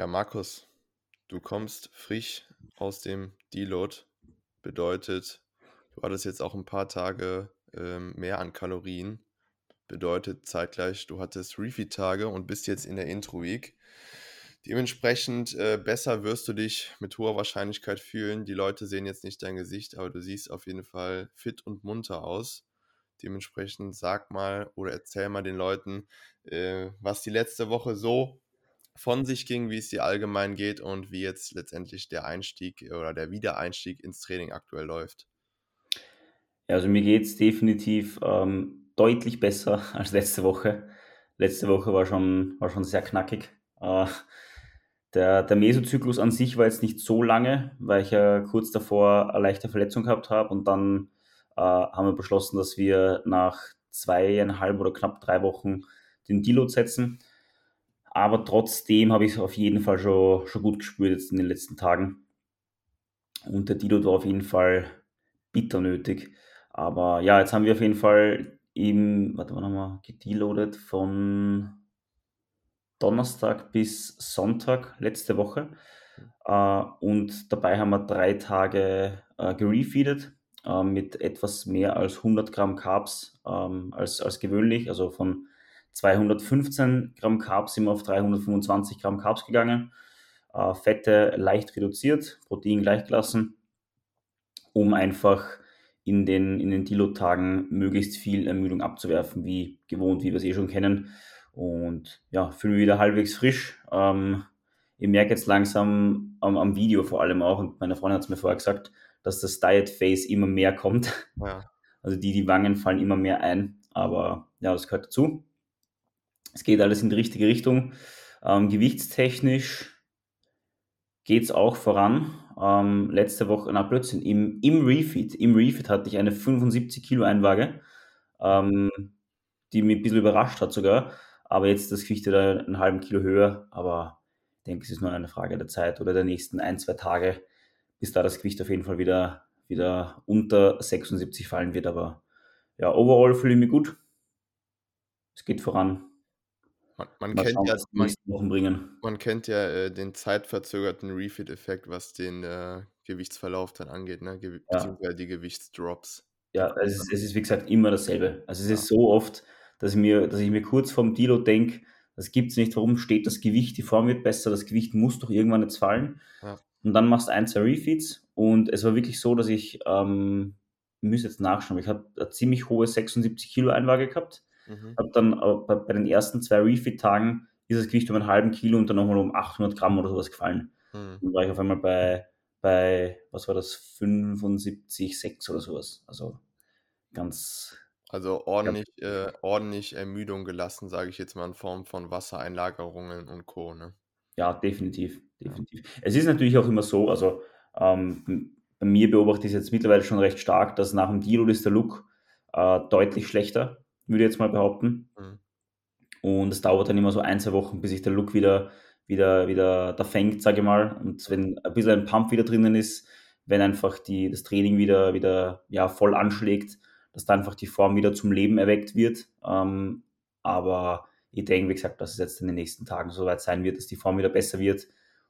Ja, Markus, du kommst frisch aus dem Deload. Bedeutet, du hattest jetzt auch ein paar Tage ähm, mehr an Kalorien. Bedeutet zeitgleich, du hattest Refeed-Tage und bist jetzt in der Intro-Week. Dementsprechend äh, besser wirst du dich mit hoher Wahrscheinlichkeit fühlen. Die Leute sehen jetzt nicht dein Gesicht, aber du siehst auf jeden Fall fit und munter aus. Dementsprechend sag mal oder erzähl mal den Leuten, äh, was die letzte Woche so von sich ging, wie es dir allgemein geht und wie jetzt letztendlich der Einstieg oder der Wiedereinstieg ins Training aktuell läuft. Ja, also mir geht es definitiv ähm, deutlich besser als letzte Woche. Letzte Woche war schon, war schon sehr knackig. Äh, der, der Mesozyklus an sich war jetzt nicht so lange, weil ich ja kurz davor eine leichte Verletzung gehabt habe und dann äh, haben wir beschlossen, dass wir nach zweieinhalb oder knapp drei Wochen den Deload setzen. Aber trotzdem habe ich es auf jeden Fall schon, schon gut gespürt jetzt in den letzten Tagen. Und der Deload war auf jeden Fall bitter nötig. Aber ja, jetzt haben wir auf jeden Fall im, warte mal nochmal, gedeloadet von Donnerstag bis Sonntag letzte Woche. Äh, und dabei haben wir drei Tage äh, gerefeedet äh, mit etwas mehr als 100 Gramm Carbs ähm, als, als gewöhnlich, also von 215 Gramm Carbs sind wir auf 325 Gramm Carbs gegangen. Äh, Fette leicht reduziert, Protein gleich gelassen, um einfach in den, in den Deload-Tagen möglichst viel Ermüdung abzuwerfen, wie gewohnt, wie wir es eh schon kennen. Und ja, fühle mich wieder halbwegs frisch. Ähm, ich merke jetzt langsam am, am, Video vor allem auch, und meine Freundin hat es mir vorher gesagt, dass das Diet Phase immer mehr kommt. Ja. Also die, die Wangen fallen immer mehr ein. Aber ja, das gehört dazu. Es geht alles in die richtige Richtung. Ähm, gewichtstechnisch geht es auch voran. Ähm, letzte Woche, na plötzlich, im, im Refeed, im Refeed hatte ich eine 75 Kilo Einwaage, ähm, die mich ein bisschen überrascht hat sogar. Aber jetzt das Gewicht wieder einen halben Kilo höher. Aber ich denke, es ist nur eine Frage der Zeit oder der nächsten ein, zwei Tage, bis da das Gewicht auf jeden Fall wieder, wieder unter 76 fallen wird. Aber ja, overall fühle ich mich gut. Es geht voran. Man, man kennt schauen, ja, man, man, kennt ja äh, den zeitverzögerten Refit-Effekt, was den äh, Gewichtsverlauf dann angeht, ne? Ge ja. beziehungsweise die Gewichtsdrops. Ja, es ist, es ist wie gesagt immer dasselbe. Also es ja. ist so oft, dass ich mir, dass ich mir kurz vorm Dilo denke, das gibt es nicht, warum steht das Gewicht, die Form wird besser, das Gewicht muss doch irgendwann jetzt fallen. Ja. Und dann machst du ein, zwei Refeeds und es war wirklich so, dass ich, ähm, ich muss jetzt nachschauen, ich habe eine ziemlich hohe 76 Kilo Einwaage gehabt Mhm. Habe dann bei, bei, den ersten zwei Refit-Tagen ist das Gewicht um einen halben Kilo und dann nochmal um 800 Gramm oder sowas gefallen. Mhm. Dann war ich auf einmal bei, bei, was war das, 75,6 oder sowas. Also ganz. Also ordentlich, äh, ordentlich Ermüdung gelassen, sage ich jetzt mal, in Form von Wassereinlagerungen und Co. Ne? Ja, definitiv, definitiv. Es ist natürlich auch immer so, also ähm, bei mir beobachte ich es jetzt mittlerweile schon recht stark, dass nach dem Deal ist der Look äh, deutlich schlechter würde ich jetzt mal behaupten. Mhm. Und es dauert dann immer so ein, zwei Wochen, bis sich der Look wieder, wieder, wieder da fängt, sage ich mal. Und wenn ein bisschen ein Pump wieder drinnen ist, wenn einfach die, das Training wieder, wieder ja, voll anschlägt, dass da einfach die Form wieder zum Leben erweckt wird. Ähm, aber ich denke, wie gesagt, dass es jetzt in den nächsten Tagen soweit sein wird, dass die Form wieder besser wird.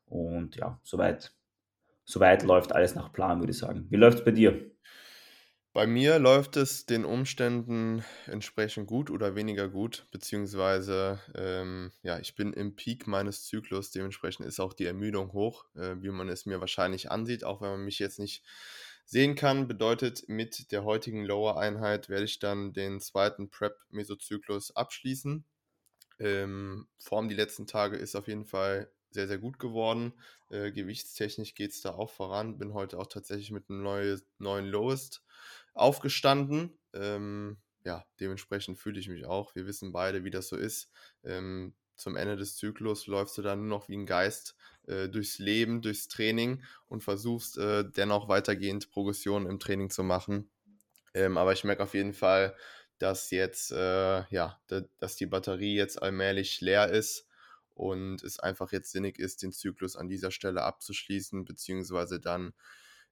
Und ja, soweit, soweit läuft alles nach Plan, würde ich sagen. Wie läuft es bei dir? Bei mir läuft es den Umständen entsprechend gut oder weniger gut, beziehungsweise ähm, ja, ich bin im Peak meines Zyklus, dementsprechend ist auch die Ermüdung hoch, äh, wie man es mir wahrscheinlich ansieht, auch wenn man mich jetzt nicht sehen kann. Bedeutet, mit der heutigen Lower-Einheit werde ich dann den zweiten Prep-Mesozyklus abschließen. Ähm, Form die letzten Tage ist auf jeden Fall sehr, sehr gut geworden. Äh, gewichtstechnisch geht es da auch voran. Bin heute auch tatsächlich mit einem neue, neuen Lowest aufgestanden. Ähm, ja, dementsprechend fühle ich mich auch. Wir wissen beide, wie das so ist. Ähm, zum Ende des Zyklus läufst du dann nur noch wie ein Geist äh, durchs Leben, durchs Training und versuchst äh, dennoch weitergehend Progressionen im Training zu machen. Ähm, aber ich merke auf jeden Fall, dass jetzt, äh, ja, dass die Batterie jetzt allmählich leer ist und es einfach jetzt sinnig ist, den Zyklus an dieser Stelle abzuschließen, beziehungsweise dann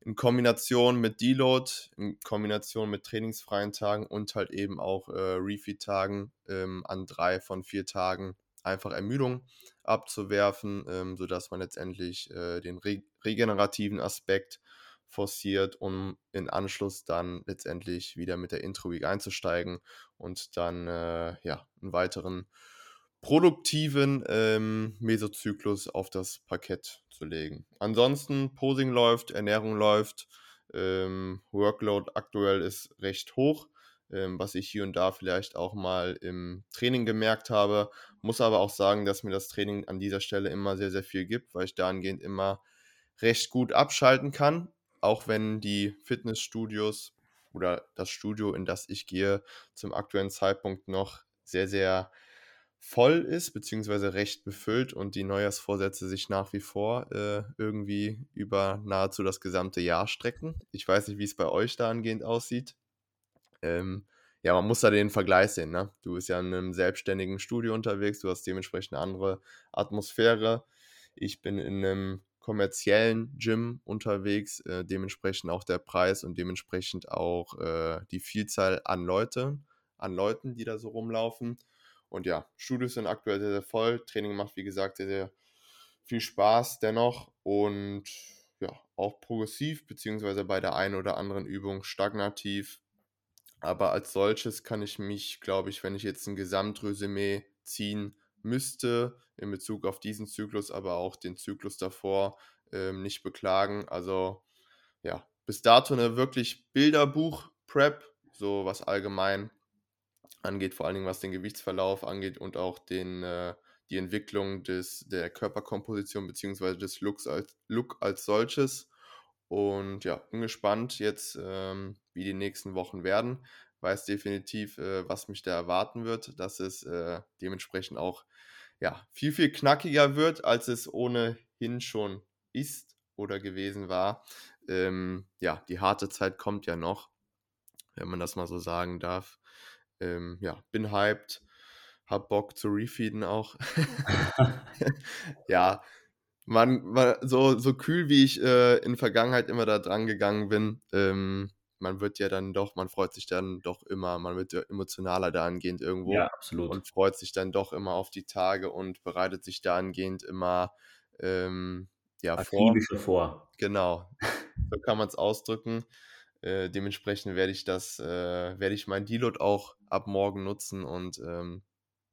in Kombination mit Deload, in Kombination mit trainingsfreien Tagen und halt eben auch äh, Refeed-Tagen ähm, an drei von vier Tagen einfach Ermüdung abzuwerfen, ähm, sodass man letztendlich äh, den re regenerativen Aspekt forciert, um in Anschluss dann letztendlich wieder mit der Intro-Week einzusteigen und dann äh, ja, einen weiteren produktiven ähm, Mesozyklus auf das Parkett zu legen. Ansonsten Posing läuft, Ernährung läuft, ähm, Workload aktuell ist recht hoch, ähm, was ich hier und da vielleicht auch mal im Training gemerkt habe. Muss aber auch sagen, dass mir das Training an dieser Stelle immer sehr, sehr viel gibt, weil ich dahingehend immer recht gut abschalten kann, auch wenn die Fitnessstudios oder das Studio, in das ich gehe, zum aktuellen Zeitpunkt noch sehr, sehr voll ist, beziehungsweise recht befüllt und die Neujahrsvorsätze sich nach wie vor äh, irgendwie über nahezu das gesamte Jahr strecken. Ich weiß nicht, wie es bei euch dahingehend aussieht. Ähm, ja, man muss da den Vergleich sehen. Ne? Du bist ja in einem selbstständigen Studio unterwegs, du hast dementsprechend eine andere Atmosphäre. Ich bin in einem kommerziellen Gym unterwegs, äh, dementsprechend auch der Preis und dementsprechend auch äh, die Vielzahl an Leute, an Leuten, die da so rumlaufen. Und ja, Studios sind aktuell sehr, sehr voll. Training macht, wie gesagt, sehr, sehr viel Spaß dennoch und ja, auch progressiv, beziehungsweise bei der einen oder anderen Übung stagnativ. Aber als solches kann ich mich, glaube ich, wenn ich jetzt ein Gesamtresümee ziehen müsste, in Bezug auf diesen Zyklus, aber auch den Zyklus davor, ähm, nicht beklagen. Also ja, bis dato eine wirklich Bilderbuch-Prep, so was allgemein angeht, vor allen Dingen was den Gewichtsverlauf angeht und auch den, äh, die Entwicklung des, der Körperkomposition bzw. des Looks als, Look als solches. Und ja, bin gespannt jetzt, ähm, wie die nächsten Wochen werden. Weiß definitiv, äh, was mich da erwarten wird, dass es äh, dementsprechend auch ja, viel, viel knackiger wird, als es ohnehin schon ist oder gewesen war. Ähm, ja, die harte Zeit kommt ja noch, wenn man das mal so sagen darf ähm, ja, bin hyped, hab Bock zu refeeden auch. ja, man, man, so, so kühl wie ich äh, in Vergangenheit immer da dran gegangen bin, ähm, man wird ja dann doch, man freut sich dann doch immer, man wird ja emotionaler dahingehend irgendwo. Ja, absolut. Und freut sich dann doch immer auf die Tage und bereitet sich dahingehend immer ähm, ja, vor. vor. Genau, so kann man es ausdrücken. Äh, dementsprechend werde ich das, äh, werde ich mein Deload auch ab morgen nutzen und ähm,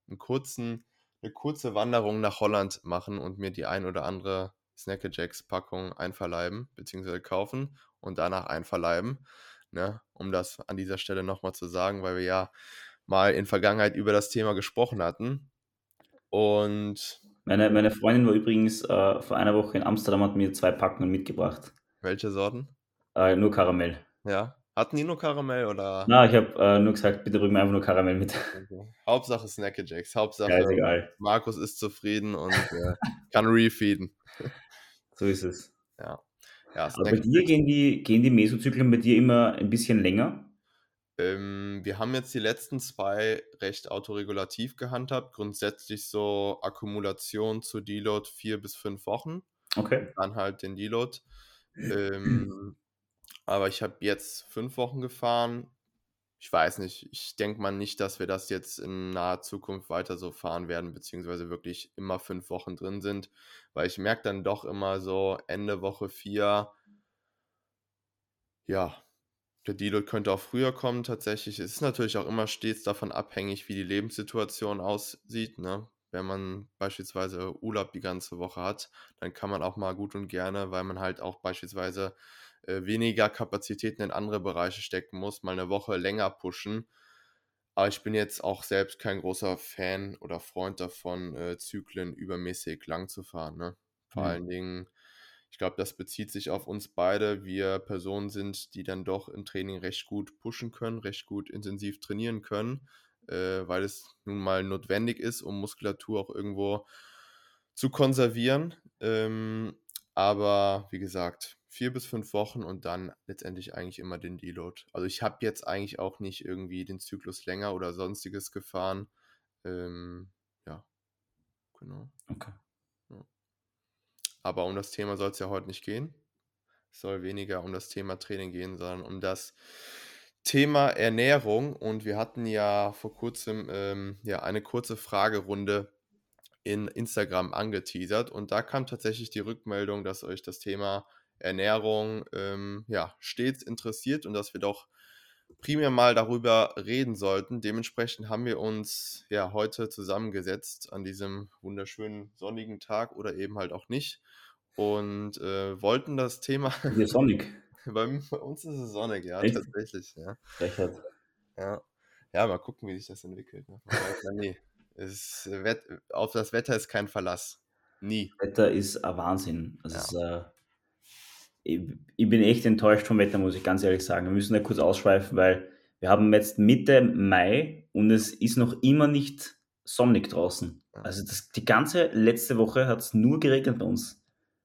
einen kurzen, eine kurze Wanderung nach Holland machen und mir die ein oder andere Snackerjacks-Packung einverleiben, beziehungsweise kaufen und danach einverleiben. Ne? Um das an dieser Stelle nochmal zu sagen, weil wir ja mal in Vergangenheit über das Thema gesprochen hatten. Und meine, meine Freundin war übrigens äh, vor einer Woche in Amsterdam, hat mir zwei Packungen mitgebracht. Welche Sorten? Äh, nur Karamell. Ja. Hatten die nur Karamell oder? Na, ich habe äh, nur gesagt, bitte bring mir einfach nur Karamell mit. Okay. Hauptsache Snackajacks. Hauptsache ja, Markus ist zufrieden und äh, kann refeeden. So ist es. Ja. ja Aber bei dir gehen die, gehen die Mesozyklen bei dir immer ein bisschen länger? Ähm, wir haben jetzt die letzten zwei recht autoregulativ gehandhabt. Grundsätzlich so Akkumulation zu Deload vier bis fünf Wochen. Okay. Dann halt den Deload. Ähm, aber ich habe jetzt fünf Wochen gefahren. Ich weiß nicht, ich denke mal nicht, dass wir das jetzt in naher Zukunft weiter so fahren werden, beziehungsweise wirklich immer fünf Wochen drin sind, weil ich merke dann doch immer so Ende Woche vier, ja, der Deload könnte auch früher kommen tatsächlich. Es ist natürlich auch immer stets davon abhängig, wie die Lebenssituation aussieht. Ne? Wenn man beispielsweise Urlaub die ganze Woche hat, dann kann man auch mal gut und gerne, weil man halt auch beispielsweise weniger Kapazitäten in andere Bereiche stecken muss, mal eine Woche länger pushen. Aber ich bin jetzt auch selbst kein großer Fan oder Freund davon, äh, Zyklen übermäßig lang zu fahren. Ne? Vor mhm. allen Dingen, ich glaube, das bezieht sich auf uns beide. Wir Personen sind, die dann doch im Training recht gut pushen können, recht gut intensiv trainieren können, äh, weil es nun mal notwendig ist, um Muskulatur auch irgendwo zu konservieren. Ähm, aber wie gesagt, vier bis fünf Wochen und dann letztendlich eigentlich immer den Deload. Also ich habe jetzt eigentlich auch nicht irgendwie den Zyklus länger oder sonstiges gefahren. Ähm, ja, genau. Okay. Ja. Aber um das Thema soll es ja heute nicht gehen. Es soll weniger um das Thema Training gehen, sondern um das Thema Ernährung. Und wir hatten ja vor kurzem ähm, ja eine kurze Fragerunde in Instagram angeteasert und da kam tatsächlich die Rückmeldung, dass euch das Thema Ernährung ähm, ja, stets interessiert und dass wir doch primär mal darüber reden sollten. Dementsprechend haben wir uns ja heute zusammengesetzt an diesem wunderschönen sonnigen Tag oder eben halt auch nicht und äh, wollten das Thema. Hier sonnig. bei, bei, uns ist es sonnig, ja, Echt? tatsächlich. Ja. Ja. ja, mal gucken, wie sich das entwickelt. Ne? Nie. Es, äh, auf das Wetter ist kein Verlass. Nie. Wetter ist ein Wahnsinn. Also ja. ist, äh, ich, bin echt enttäuscht vom Wetter, muss ich ganz ehrlich sagen. Wir müssen da kurz ausschweifen, weil wir haben jetzt Mitte Mai und es ist noch immer nicht sonnig draußen. Also das, die ganze letzte Woche hat es nur geregnet bei uns.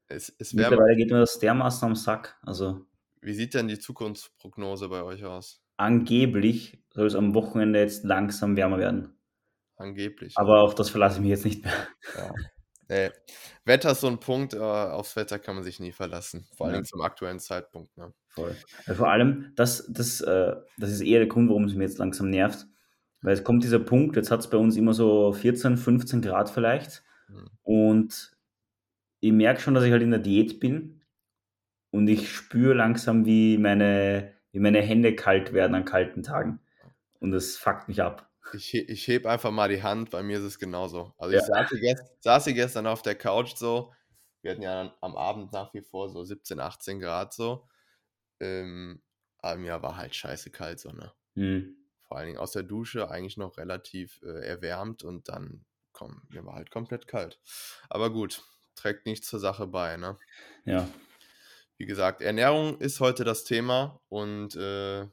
Es, es Mittlerweile geht mir das dermaßen am Sack. Also, Wie sieht denn die Zukunftsprognose bei euch aus? Angeblich soll es am Wochenende jetzt langsam wärmer werden. Angeblich. Aber auf das verlasse ich mich jetzt nicht mehr. Ja. Nee. Wetter ist so ein Punkt, äh, aufs Wetter kann man sich nie verlassen. Vor allem ja. zum aktuellen Zeitpunkt. Ne? Voll. Ja, vor allem, das, das, äh, das ist eher der Grund, warum es mir jetzt langsam nervt. Weil es kommt dieser Punkt, jetzt hat es bei uns immer so 14, 15 Grad vielleicht. Mhm. Und ich merke schon, dass ich halt in der Diät bin. Und ich spüre langsam, wie meine, wie meine Hände kalt werden an kalten Tagen. Und das fuckt mich ab. Ich, ich heb einfach mal die Hand, bei mir ist es genauso. Also ich ja. saß, hier gestern, saß hier gestern auf der Couch so, wir hatten ja am Abend nach wie vor so 17, 18 Grad so. Ähm, aber mir war halt scheiße kalt so, ne? Mhm. Vor allen Dingen aus der Dusche eigentlich noch relativ äh, erwärmt und dann, komm, mir war halt komplett kalt. Aber gut, trägt nichts zur Sache bei, ne? Ja. Wie gesagt, Ernährung ist heute das Thema und äh,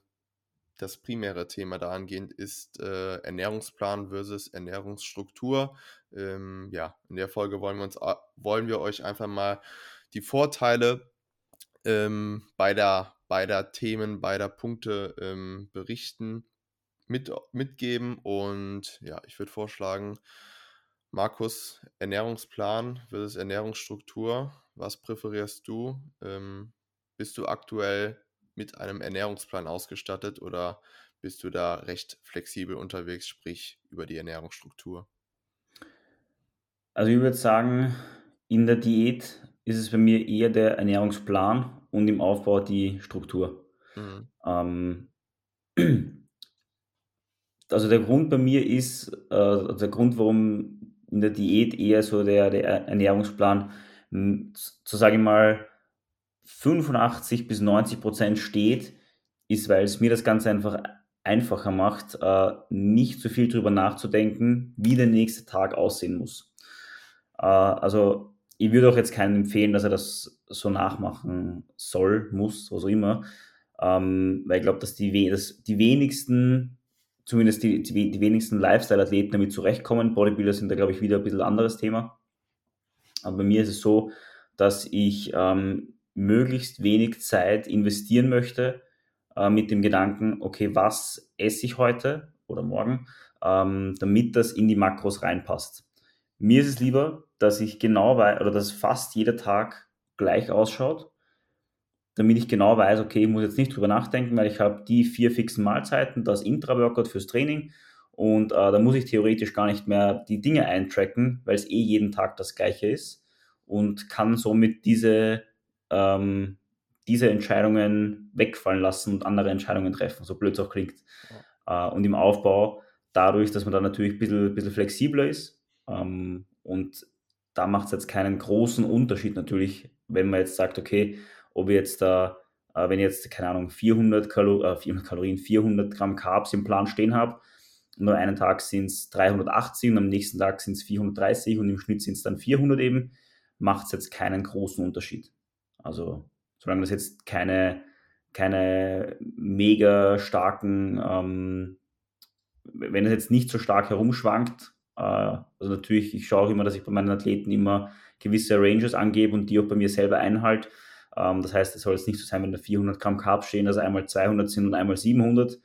das primäre Thema dahingehend ist äh, Ernährungsplan versus Ernährungsstruktur. Ähm, ja, in der Folge wollen wir, uns, wollen wir euch einfach mal die Vorteile ähm, beider, beider Themen, beider Punkte ähm, berichten, mit, mitgeben und ja, ich würde vorschlagen, Markus, Ernährungsplan versus Ernährungsstruktur, was präferierst du? Ähm, bist du aktuell mit einem Ernährungsplan ausgestattet oder bist du da recht flexibel unterwegs, sprich über die Ernährungsstruktur? Also ich würde sagen, in der Diät ist es bei mir eher der Ernährungsplan und im Aufbau die Struktur. Mhm. Ähm, also der Grund bei mir ist, äh, also der Grund, warum in der Diät eher so der, der Ernährungsplan, zu sagen mal, 85 bis 90 Prozent steht, ist, weil es mir das Ganze einfach einfacher macht, äh, nicht so viel darüber nachzudenken, wie der nächste Tag aussehen muss. Äh, also ich würde auch jetzt keinen empfehlen, dass er das so nachmachen soll, muss, was auch immer, ähm, weil ich glaube, dass die, dass die wenigsten, zumindest die, die, die wenigsten Lifestyle-Athleten damit zurechtkommen. Bodybuilder sind da, glaube ich, wieder ein bisschen anderes Thema. Aber bei mir ist es so, dass ich ähm, möglichst wenig Zeit investieren möchte äh, mit dem Gedanken, okay, was esse ich heute oder morgen, ähm, damit das in die Makros reinpasst. Mir ist es lieber, dass ich genau weiß oder dass fast jeder Tag gleich ausschaut, damit ich genau weiß, okay, ich muss jetzt nicht drüber nachdenken, weil ich habe die vier fixen Mahlzeiten, das Intra-Workout fürs Training und äh, da muss ich theoretisch gar nicht mehr die Dinge eintracken, weil es eh jeden Tag das gleiche ist und kann somit diese ähm, diese Entscheidungen wegfallen lassen und andere Entscheidungen treffen, so blöd es auch klingt. Ja. Äh, und im Aufbau, dadurch, dass man da natürlich ein bisschen, bisschen flexibler ist ähm, und da macht es jetzt keinen großen Unterschied natürlich, wenn man jetzt sagt, okay, ob ich jetzt da, äh, wenn ich jetzt, keine Ahnung, 400, Kalo äh, 400 Kalorien, 400 Gramm Carbs im Plan stehen habe, nur einen Tag sind es 380 und am nächsten Tag sind es 430 und im Schnitt sind es dann 400 eben, macht es jetzt keinen großen Unterschied. Also solange das jetzt keine, keine mega starken, ähm, wenn es jetzt nicht so stark herumschwankt, äh, also natürlich, ich schaue auch immer, dass ich bei meinen Athleten immer gewisse Ranges angebe und die auch bei mir selber einhalte. Ähm, das heißt, es soll jetzt nicht so sein, wenn da 400 Gramm Carbs stehen, dass einmal 200 sind und einmal 700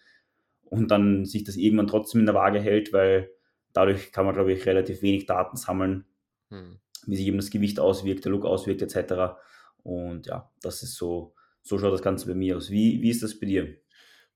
und dann sich das irgendwann trotzdem in der Waage hält, weil dadurch kann man, glaube ich, relativ wenig Daten sammeln, hm. wie sich eben das Gewicht auswirkt, der Look auswirkt etc. Und ja, das ist so, so schaut das Ganze bei mir aus. Wie, wie ist das bei dir?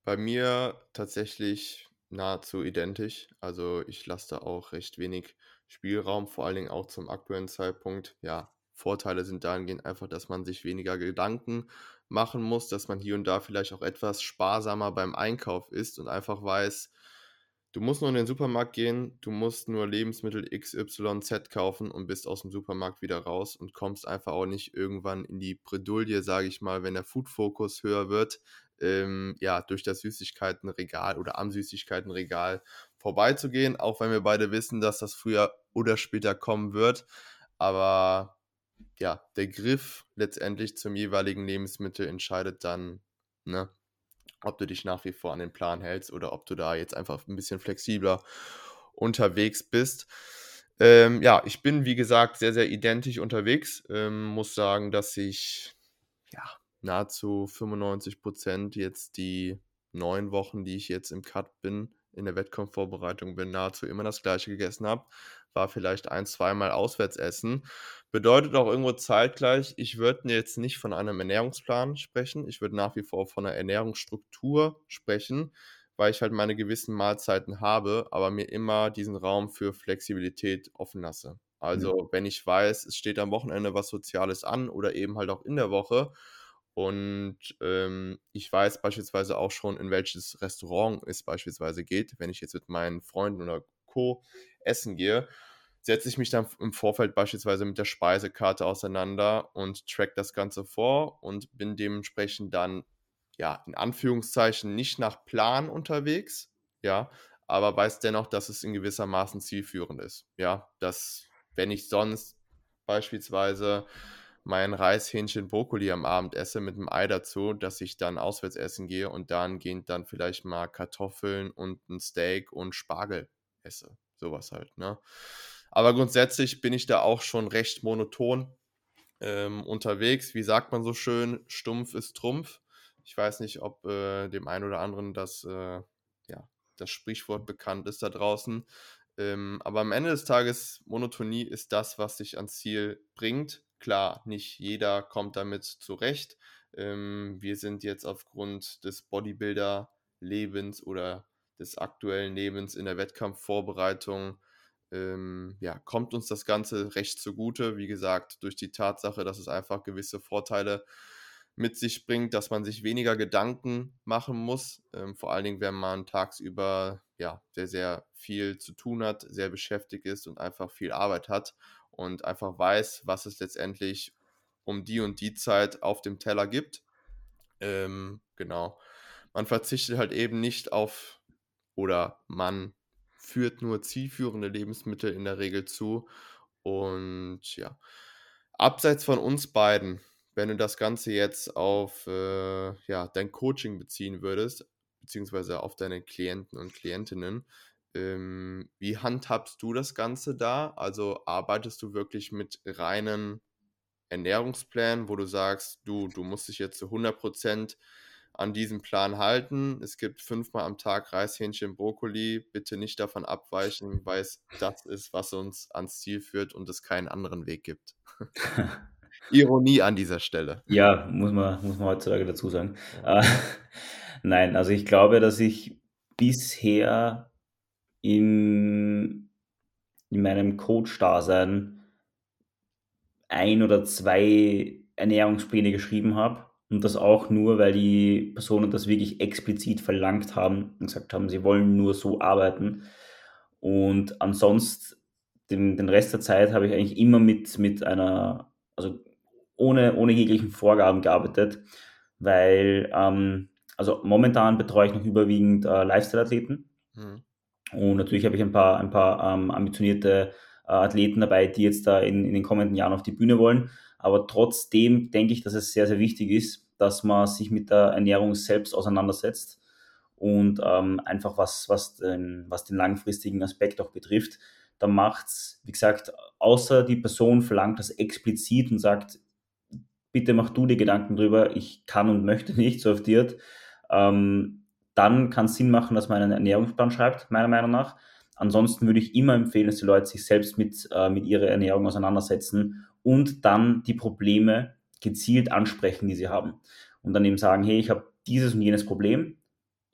Bei mir tatsächlich nahezu identisch. Also ich lasse da auch recht wenig Spielraum, vor allen Dingen auch zum aktuellen Zeitpunkt. Ja, Vorteile sind dahingehend einfach, dass man sich weniger Gedanken machen muss, dass man hier und da vielleicht auch etwas sparsamer beim Einkauf ist und einfach weiß, du musst nur in den Supermarkt gehen, du musst nur Lebensmittel XYZ kaufen und bist aus dem Supermarkt wieder raus und kommst einfach auch nicht irgendwann in die Bredouille, sage ich mal, wenn der Food-Fokus höher wird, ähm, ja, durch das Süßigkeitenregal oder am Süßigkeitenregal vorbeizugehen, auch wenn wir beide wissen, dass das früher oder später kommen wird. Aber ja, der Griff letztendlich zum jeweiligen Lebensmittel entscheidet dann, ne, ob du dich nach wie vor an den Plan hältst oder ob du da jetzt einfach ein bisschen flexibler unterwegs bist. Ähm, ja, ich bin wie gesagt sehr, sehr identisch unterwegs. Ähm, muss sagen, dass ich ja nahezu 95 Prozent jetzt die neun Wochen, die ich jetzt im Cut bin, in der Wettkampfvorbereitung bin, nahezu immer das gleiche gegessen habe. War vielleicht ein, zweimal auswärts essen. Bedeutet auch irgendwo zeitgleich, ich würde jetzt nicht von einem Ernährungsplan sprechen. Ich würde nach wie vor von einer Ernährungsstruktur sprechen, weil ich halt meine gewissen Mahlzeiten habe, aber mir immer diesen Raum für Flexibilität offen lasse. Also, ja. wenn ich weiß, es steht am Wochenende was Soziales an oder eben halt auch in der Woche und ähm, ich weiß beispielsweise auch schon, in welches Restaurant es beispielsweise geht, wenn ich jetzt mit meinen Freunden oder Co. essen gehe, setze ich mich dann im Vorfeld beispielsweise mit der Speisekarte auseinander und track das Ganze vor und bin dementsprechend dann, ja, in Anführungszeichen nicht nach Plan unterwegs, ja, aber weiß dennoch, dass es in gewisser Maßen zielführend ist, ja, dass wenn ich sonst beispielsweise mein Reis, Hähnchen, Brokkoli am Abend esse mit einem Ei dazu, dass ich dann auswärts essen gehe und dann gehend dann vielleicht mal Kartoffeln und ein Steak und Spargel esse. Sowas halt, ne? Aber grundsätzlich bin ich da auch schon recht monoton ähm, unterwegs. Wie sagt man so schön, stumpf ist Trumpf. Ich weiß nicht, ob äh, dem einen oder anderen das, äh, ja, das Sprichwort bekannt ist da draußen. Ähm, aber am Ende des Tages, Monotonie ist das, was dich ans Ziel bringt. Klar, nicht jeder kommt damit zurecht. Ähm, wir sind jetzt aufgrund des Bodybuilder-Lebens oder des aktuellen Lebens in der Wettkampfvorbereitung, ähm, ja, kommt uns das Ganze recht zugute. Wie gesagt, durch die Tatsache, dass es einfach gewisse Vorteile mit sich bringt, dass man sich weniger Gedanken machen muss. Ähm, vor allen Dingen, wenn man tagsüber ja sehr, sehr viel zu tun hat, sehr beschäftigt ist und einfach viel Arbeit hat und einfach weiß, was es letztendlich um die und die Zeit auf dem Teller gibt. Ähm, genau. Man verzichtet halt eben nicht auf oder man führt nur zielführende Lebensmittel in der Regel zu. Und ja, abseits von uns beiden, wenn du das Ganze jetzt auf äh, ja, dein Coaching beziehen würdest, beziehungsweise auf deine Klienten und Klientinnen, ähm, wie handhabst du das Ganze da? Also arbeitest du wirklich mit reinen Ernährungsplänen, wo du sagst, du, du musst dich jetzt zu 100% an diesem Plan halten. Es gibt fünfmal am Tag Reis, Hähnchen, Brokkoli. Bitte nicht davon abweichen, weil es das ist, was uns ans Ziel führt und es keinen anderen Weg gibt. Ironie an dieser Stelle. Ja, muss man, muss man heutzutage dazu sagen. Äh, nein, also ich glaube, dass ich bisher in, in meinem Coach-Dasein ein oder zwei Ernährungspläne geschrieben habe. Und das auch nur, weil die Personen das wirklich explizit verlangt haben und gesagt haben, sie wollen nur so arbeiten. Und ansonsten, den, den Rest der Zeit habe ich eigentlich immer mit, mit einer, also ohne, ohne jeglichen Vorgaben gearbeitet, weil, ähm, also momentan betreue ich noch überwiegend äh, Lifestyle-Athleten. Mhm. Und natürlich habe ich ein paar, ein paar ähm, ambitionierte Athleten dabei, die jetzt da in, in den kommenden Jahren auf die Bühne wollen. Aber trotzdem denke ich, dass es sehr, sehr wichtig ist, dass man sich mit der Ernährung selbst auseinandersetzt und ähm, einfach was, was, den, was den langfristigen Aspekt auch betrifft. Da macht es, wie gesagt, außer die Person verlangt das explizit und sagt, bitte mach du dir Gedanken drüber, ich kann und möchte nicht, so die ähm, dann kann es Sinn machen, dass man einen Ernährungsplan schreibt, meiner Meinung nach. Ansonsten würde ich immer empfehlen, dass die Leute sich selbst mit, äh, mit ihrer Ernährung auseinandersetzen und dann die Probleme gezielt ansprechen, die sie haben. Und dann eben sagen, hey, ich habe dieses und jenes Problem,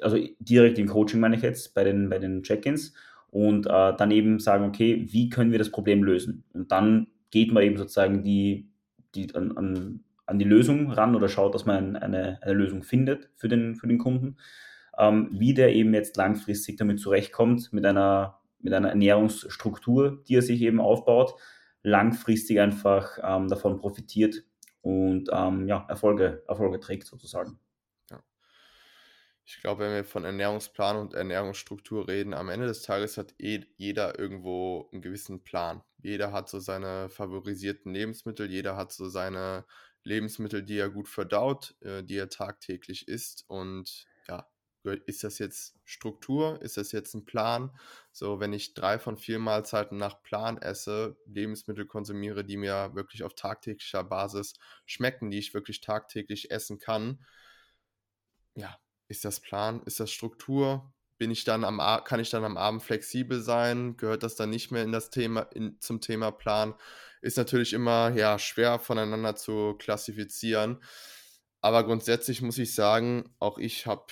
also direkt im Coaching meine ich jetzt, bei den, bei den Check-ins. und äh, dann eben sagen, okay, wie können wir das Problem lösen? Und dann geht man eben sozusagen die, die an, an, an die Lösung ran oder schaut, dass man eine, eine Lösung findet für den, für den Kunden. Ähm, wie der eben jetzt langfristig damit zurechtkommt, mit einer, mit einer Ernährungsstruktur, die er sich eben aufbaut, langfristig einfach ähm, davon profitiert und ähm, ja, Erfolge, Erfolge trägt sozusagen. Ich glaube, wenn wir von Ernährungsplan und Ernährungsstruktur reden, am Ende des Tages hat eh jeder irgendwo einen gewissen Plan. Jeder hat so seine favorisierten Lebensmittel, jeder hat so seine Lebensmittel, die er gut verdaut, äh, die er tagtäglich isst. Und ja, ist das jetzt Struktur? Ist das jetzt ein Plan? So, wenn ich drei von vier Mahlzeiten nach Plan esse, Lebensmittel konsumiere, die mir wirklich auf tagtäglicher Basis schmecken, die ich wirklich tagtäglich essen kann, ja, ist das Plan? Ist das Struktur? Bin ich dann am kann ich dann am Abend flexibel sein? Gehört das dann nicht mehr in das Thema, in, zum Thema Plan? Ist natürlich immer ja, schwer voneinander zu klassifizieren. Aber grundsätzlich muss ich sagen, auch ich habe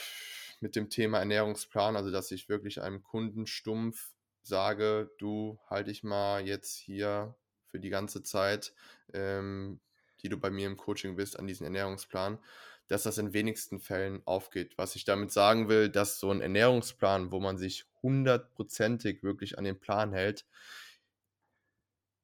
mit dem Thema Ernährungsplan, also dass ich wirklich einem Kunden stumpf sage, du halte ich mal jetzt hier für die ganze Zeit, ähm, die du bei mir im Coaching bist, an diesen Ernährungsplan dass das in wenigsten Fällen aufgeht. Was ich damit sagen will, dass so ein Ernährungsplan, wo man sich hundertprozentig wirklich an den Plan hält,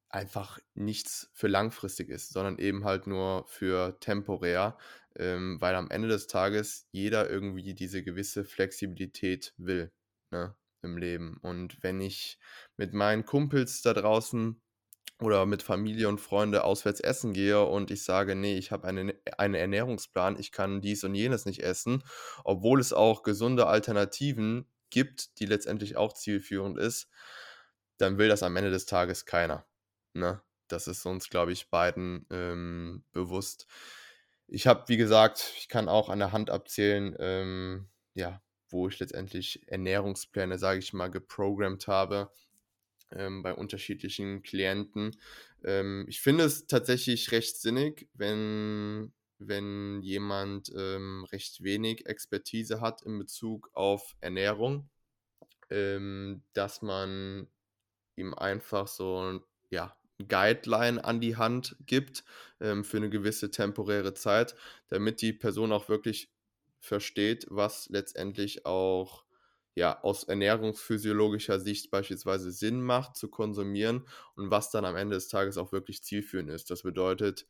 einfach nichts für langfristig ist, sondern eben halt nur für temporär, ähm, weil am Ende des Tages jeder irgendwie diese gewisse Flexibilität will ne, im Leben. Und wenn ich mit meinen Kumpels da draußen oder mit Familie und Freunde auswärts essen gehe und ich sage, nee, ich habe einen, einen Ernährungsplan, ich kann dies und jenes nicht essen, obwohl es auch gesunde Alternativen gibt, die letztendlich auch zielführend ist, dann will das am Ende des Tages keiner. Ne? Das ist uns, glaube ich, beiden ähm, bewusst. Ich habe, wie gesagt, ich kann auch an der Hand abzählen, ähm, ja, wo ich letztendlich Ernährungspläne, sage ich mal, geprogrammt habe ähm, bei unterschiedlichen Klienten. Ähm, ich finde es tatsächlich recht sinnig, wenn, wenn jemand ähm, recht wenig Expertise hat in Bezug auf Ernährung, ähm, dass man ihm einfach so ja, Guideline an die Hand gibt ähm, für eine gewisse temporäre Zeit, damit die Person auch wirklich versteht, was letztendlich auch ja, aus ernährungsphysiologischer Sicht beispielsweise Sinn macht zu konsumieren und was dann am Ende des Tages auch wirklich zielführend ist. Das bedeutet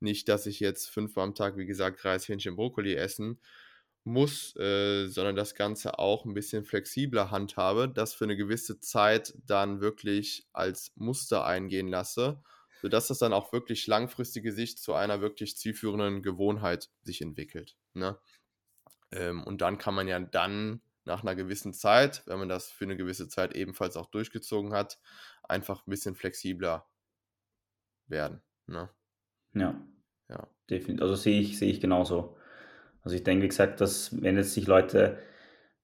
nicht, dass ich jetzt fünfmal am Tag, wie gesagt, Reis, Hähnchen, Brokkoli essen muss, äh, sondern das Ganze auch ein bisschen flexibler handhabe, das für eine gewisse Zeit dann wirklich als Muster eingehen lasse, sodass das dann auch wirklich langfristige Sicht zu einer wirklich zielführenden Gewohnheit sich entwickelt. Ne? Ähm, und dann kann man ja dann nach einer gewissen Zeit, wenn man das für eine gewisse Zeit ebenfalls auch durchgezogen hat, einfach ein bisschen flexibler werden. Ne? Ja. Ja. Definitiv. Also sehe ich, sehe ich genauso. Also ich denke, wie gesagt, dass wenn jetzt sich Leute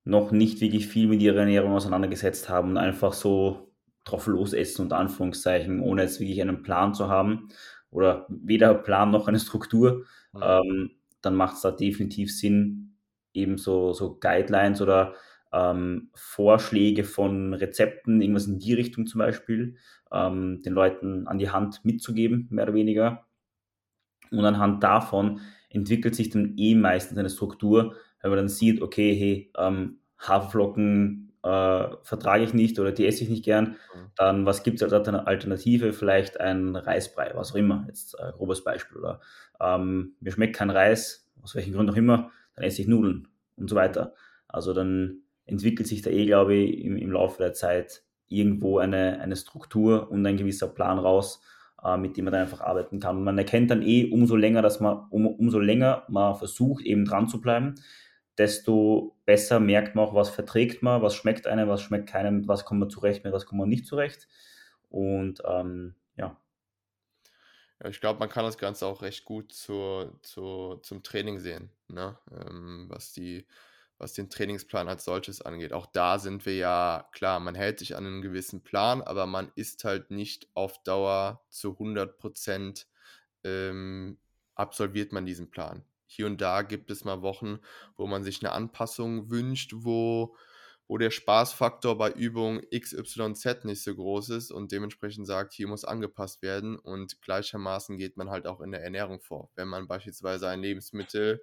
noch nicht wirklich viel mit ihrer Ernährung auseinandergesetzt haben und einfach so drauf losessen, unter Anführungszeichen, ohne jetzt wirklich einen Plan zu haben oder weder Plan noch eine Struktur, mhm. ähm, dann macht es da definitiv Sinn, eben so, so Guidelines oder ähm, Vorschläge von Rezepten, irgendwas in die Richtung zum Beispiel, ähm, den Leuten an die Hand mitzugeben, mehr oder weniger. Und anhand davon entwickelt sich dann eh meistens eine Struktur, wenn man dann sieht, okay, hey, ähm, Haferflocken äh, vertrage ich nicht oder die esse ich nicht gern, mhm. dann was gibt es als Alternative? Vielleicht ein Reisbrei, was auch immer, jetzt äh, grobes Beispiel. Oder ähm, mir schmeckt kein Reis, aus welchen Gründen auch immer, dann esse ich Nudeln und so weiter. Also dann entwickelt sich da eh, glaube ich, im, im Laufe der Zeit irgendwo eine, eine Struktur und ein gewisser Plan raus, mit dem man dann einfach arbeiten kann. Man erkennt dann eh umso länger, dass man, um, umso länger man versucht, eben dran zu bleiben, desto besser merkt man auch, was verträgt man, was schmeckt einem, was schmeckt keinem, was kommt man zurecht, mit was kommt man nicht zurecht. Und ähm, ja, ja, ich glaube, man kann das Ganze auch recht gut zur, zur, zum Training sehen, ne? Ähm, was, die, was den Trainingsplan als solches angeht. Auch da sind wir ja, klar, man hält sich an einen gewissen Plan, aber man ist halt nicht auf Dauer zu 100 Prozent ähm, absolviert man diesen Plan. Hier und da gibt es mal Wochen, wo man sich eine Anpassung wünscht, wo wo der Spaßfaktor bei Übung XYZ nicht so groß ist und dementsprechend sagt, hier muss angepasst werden und gleichermaßen geht man halt auch in der Ernährung vor. Wenn man beispielsweise ein Lebensmittel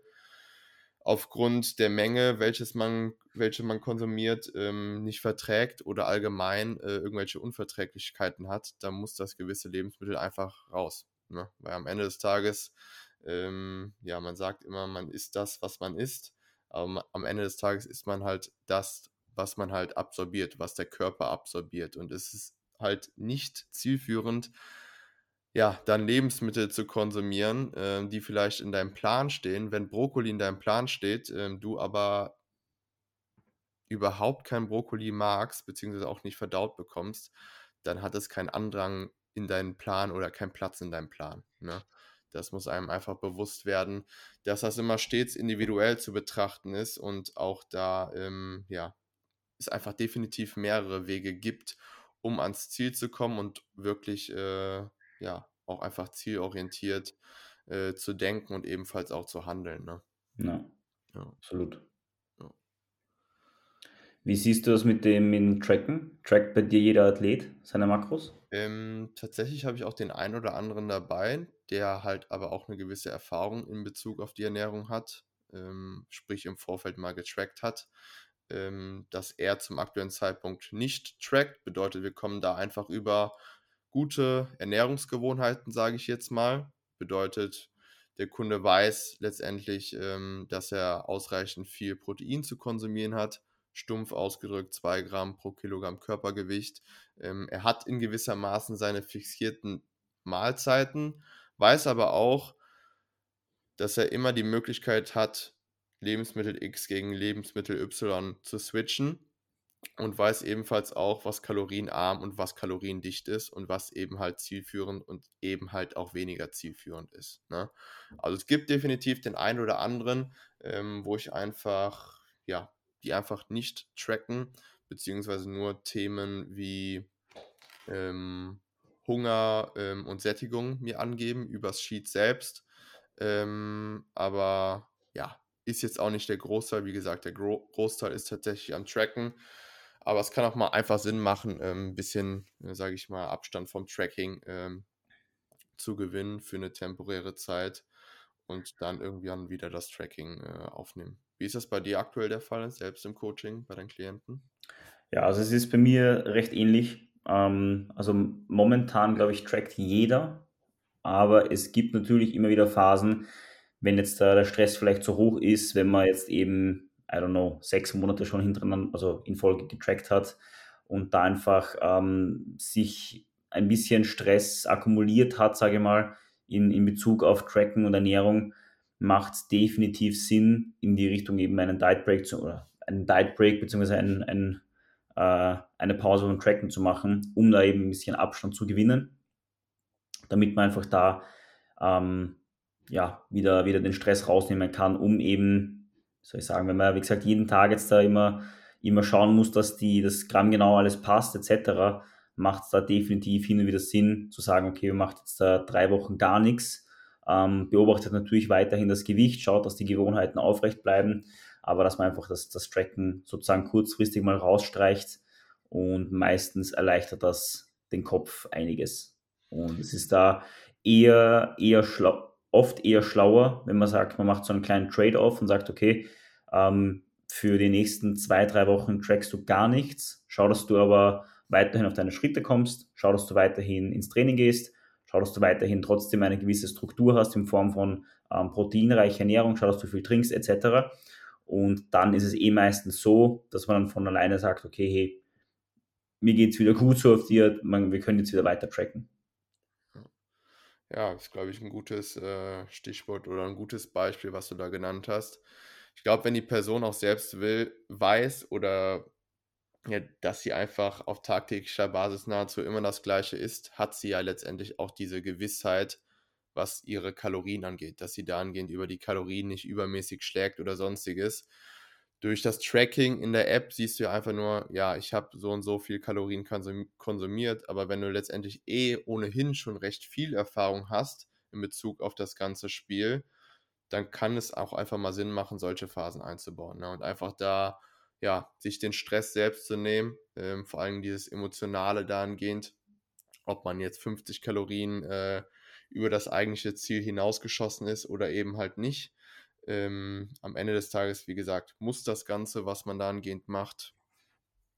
aufgrund der Menge, welches man, welche man konsumiert, ähm, nicht verträgt oder allgemein äh, irgendwelche Unverträglichkeiten hat, dann muss das gewisse Lebensmittel einfach raus. Ne? Weil am Ende des Tages, ähm, ja, man sagt immer, man isst das, was man isst, aber am Ende des Tages isst man halt das, was man halt absorbiert, was der Körper absorbiert. Und es ist halt nicht zielführend, ja, dann Lebensmittel zu konsumieren, äh, die vielleicht in deinem Plan stehen. Wenn Brokkoli in deinem Plan steht, äh, du aber überhaupt kein Brokkoli magst, beziehungsweise auch nicht verdaut bekommst, dann hat es keinen Andrang in deinen Plan oder keinen Platz in deinem Plan. Ne? Das muss einem einfach bewusst werden, dass das immer stets individuell zu betrachten ist und auch da, ähm, ja, es einfach definitiv mehrere Wege gibt, um ans Ziel zu kommen und wirklich, äh, ja, auch einfach zielorientiert äh, zu denken und ebenfalls auch zu handeln. Ne? Ja, ja. absolut. Ja. Wie siehst du das mit dem in Tracken? Trackt bei dir jeder Athlet seine Makros? Ähm, tatsächlich habe ich auch den einen oder anderen dabei, der halt aber auch eine gewisse Erfahrung in Bezug auf die Ernährung hat, ähm, sprich im Vorfeld mal getrackt hat. Ähm, dass er zum aktuellen Zeitpunkt nicht trackt, bedeutet, wir kommen da einfach über gute Ernährungsgewohnheiten, sage ich jetzt mal. Bedeutet, der Kunde weiß letztendlich, ähm, dass er ausreichend viel Protein zu konsumieren hat. Stumpf ausgedrückt 2 Gramm pro Kilogramm Körpergewicht. Ähm, er hat in gewisser Maßen seine fixierten Mahlzeiten, weiß aber auch, dass er immer die Möglichkeit hat, Lebensmittel X gegen Lebensmittel Y zu switchen und weiß ebenfalls auch, was kalorienarm und was kaloriendicht ist und was eben halt zielführend und eben halt auch weniger zielführend ist. Ne? Also es gibt definitiv den einen oder anderen, ähm, wo ich einfach, ja, die einfach nicht tracken, beziehungsweise nur Themen wie ähm, Hunger ähm, und Sättigung mir angeben übers Sheet selbst. Ähm, aber ja, ist jetzt auch nicht der Großteil. Wie gesagt, der Gro Großteil ist tatsächlich am Tracken. Aber es kann auch mal einfach Sinn machen, ähm, ein bisschen, äh, sage ich mal, Abstand vom Tracking ähm, zu gewinnen für eine temporäre Zeit und dann irgendwann wieder das Tracking äh, aufnehmen. Wie ist das bei dir aktuell der Fall, selbst im Coaching bei deinen Klienten? Ja, also es ist bei mir recht ähnlich. Ähm, also momentan, glaube ich, trackt jeder, aber es gibt natürlich immer wieder Phasen, wenn jetzt da der Stress vielleicht zu hoch ist, wenn man jetzt eben I don't know, sechs Monate schon hintereinander, also in Folge getrackt hat und da einfach ähm, sich ein bisschen Stress akkumuliert hat, sage ich mal, in, in Bezug auf Tracken und Ernährung, macht es definitiv Sinn, in die Richtung eben einen Diet Break zu, oder einen Diet Break beziehungsweise ein, ein, äh, eine Pause vom Tracken zu machen, um da eben ein bisschen Abstand zu gewinnen, damit man einfach da ähm, ja, wieder, wieder den Stress rausnehmen kann, um eben soll ich sagen, wenn man, wie gesagt, jeden Tag jetzt da immer, immer schauen muss, dass die, das Gramm genau alles passt, etc., macht es da definitiv hin und wieder Sinn zu sagen, okay, wir machen jetzt da drei Wochen gar nichts, ähm, beobachtet natürlich weiterhin das Gewicht, schaut, dass die Gewohnheiten aufrecht bleiben, aber dass man einfach das, das Tracken sozusagen kurzfristig mal rausstreicht und meistens erleichtert das den Kopf einiges. Und es ist da eher, eher schlau, oft eher schlauer, wenn man sagt, man macht so einen kleinen Trade-off und sagt, okay, ähm, für die nächsten zwei, drei Wochen trackst du gar nichts, schau, dass du aber weiterhin auf deine Schritte kommst, schau, dass du weiterhin ins Training gehst, schau, dass du weiterhin trotzdem eine gewisse Struktur hast in Form von ähm, proteinreicher Ernährung, schau, dass du viel trinkst, etc. Und dann ist es eh meistens so, dass man dann von alleine sagt, okay, hey, mir geht es wieder gut so auf dir, man, wir können jetzt wieder weiter tracken. Ja, ist, glaube ich, ein gutes äh, Stichwort oder ein gutes Beispiel, was du da genannt hast. Ich glaube, wenn die Person auch selbst will, weiß oder ja, dass sie einfach auf tagtäglicher Basis nahezu immer das Gleiche ist, hat sie ja letztendlich auch diese Gewissheit, was ihre Kalorien angeht, dass sie dahingehend über die Kalorien nicht übermäßig schlägt oder sonstiges durch das Tracking in der App siehst du ja einfach nur, ja, ich habe so und so viel Kalorien konsumiert, aber wenn du letztendlich eh ohnehin schon recht viel Erfahrung hast in Bezug auf das ganze Spiel, dann kann es auch einfach mal Sinn machen, solche Phasen einzubauen ne? und einfach da ja, sich den Stress selbst zu nehmen, ähm, vor allem dieses Emotionale dahingehend, ob man jetzt 50 Kalorien äh, über das eigentliche Ziel hinausgeschossen ist oder eben halt nicht. Ähm, am Ende des Tages, wie gesagt, muss das Ganze, was man dahingehend macht,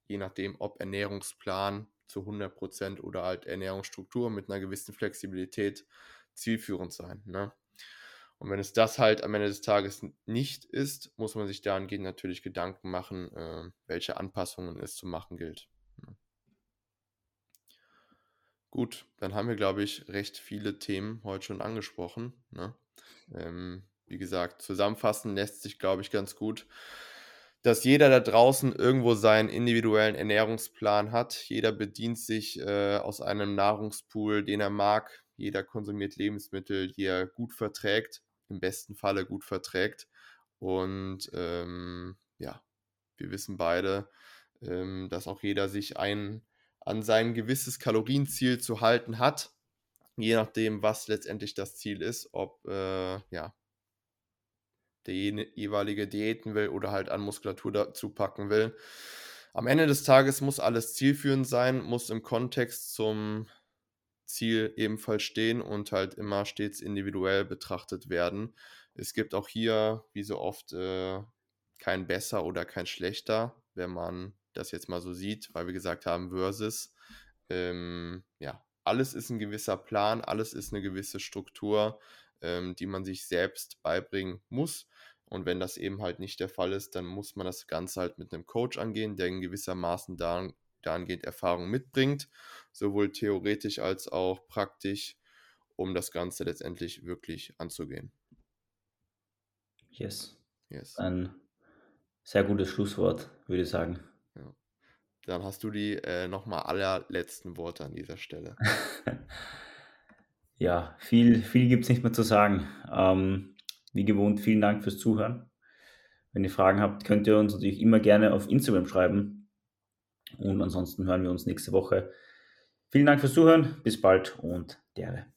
je nachdem, ob Ernährungsplan zu 100% oder halt Ernährungsstruktur mit einer gewissen Flexibilität zielführend sein. Ne? Und wenn es das halt am Ende des Tages nicht ist, muss man sich dahingehend natürlich Gedanken machen, äh, welche Anpassungen es zu machen gilt. Ne? Gut, dann haben wir, glaube ich, recht viele Themen heute schon angesprochen. Ne? Ähm, wie gesagt, zusammenfassen lässt sich, glaube ich, ganz gut dass jeder da draußen irgendwo seinen individuellen Ernährungsplan hat. Jeder bedient sich äh, aus einem Nahrungspool, den er mag. Jeder konsumiert Lebensmittel, die er gut verträgt, im besten Falle gut verträgt. Und ähm, ja, wir wissen beide, ähm, dass auch jeder sich ein, an sein gewisses Kalorienziel zu halten hat. Je nachdem, was letztendlich das Ziel ist, ob äh, ja, der jeweilige Diäten will oder halt an Muskulatur dazu packen will. Am Ende des Tages muss alles zielführend sein, muss im Kontext zum Ziel ebenfalls stehen und halt immer stets individuell betrachtet werden. Es gibt auch hier, wie so oft, äh, kein besser oder kein schlechter, wenn man das jetzt mal so sieht, weil wir gesagt haben, versus. Ähm, ja, alles ist ein gewisser Plan, alles ist eine gewisse Struktur, ähm, die man sich selbst beibringen muss. Und wenn das eben halt nicht der Fall ist, dann muss man das Ganze halt mit einem Coach angehen, der in gewissermaßen dahin, dahingehend Erfahrung mitbringt, sowohl theoretisch als auch praktisch, um das Ganze letztendlich wirklich anzugehen. Yes. yes. Ein sehr gutes Schlusswort, würde ich sagen. Ja. Dann hast du die äh, nochmal allerletzten Worte an dieser Stelle. ja, viel, viel gibt es nicht mehr zu sagen. Ähm, wie gewohnt, vielen Dank fürs Zuhören. Wenn ihr Fragen habt, könnt ihr uns natürlich immer gerne auf Instagram schreiben. Und ansonsten hören wir uns nächste Woche. Vielen Dank fürs Zuhören. Bis bald und derbe.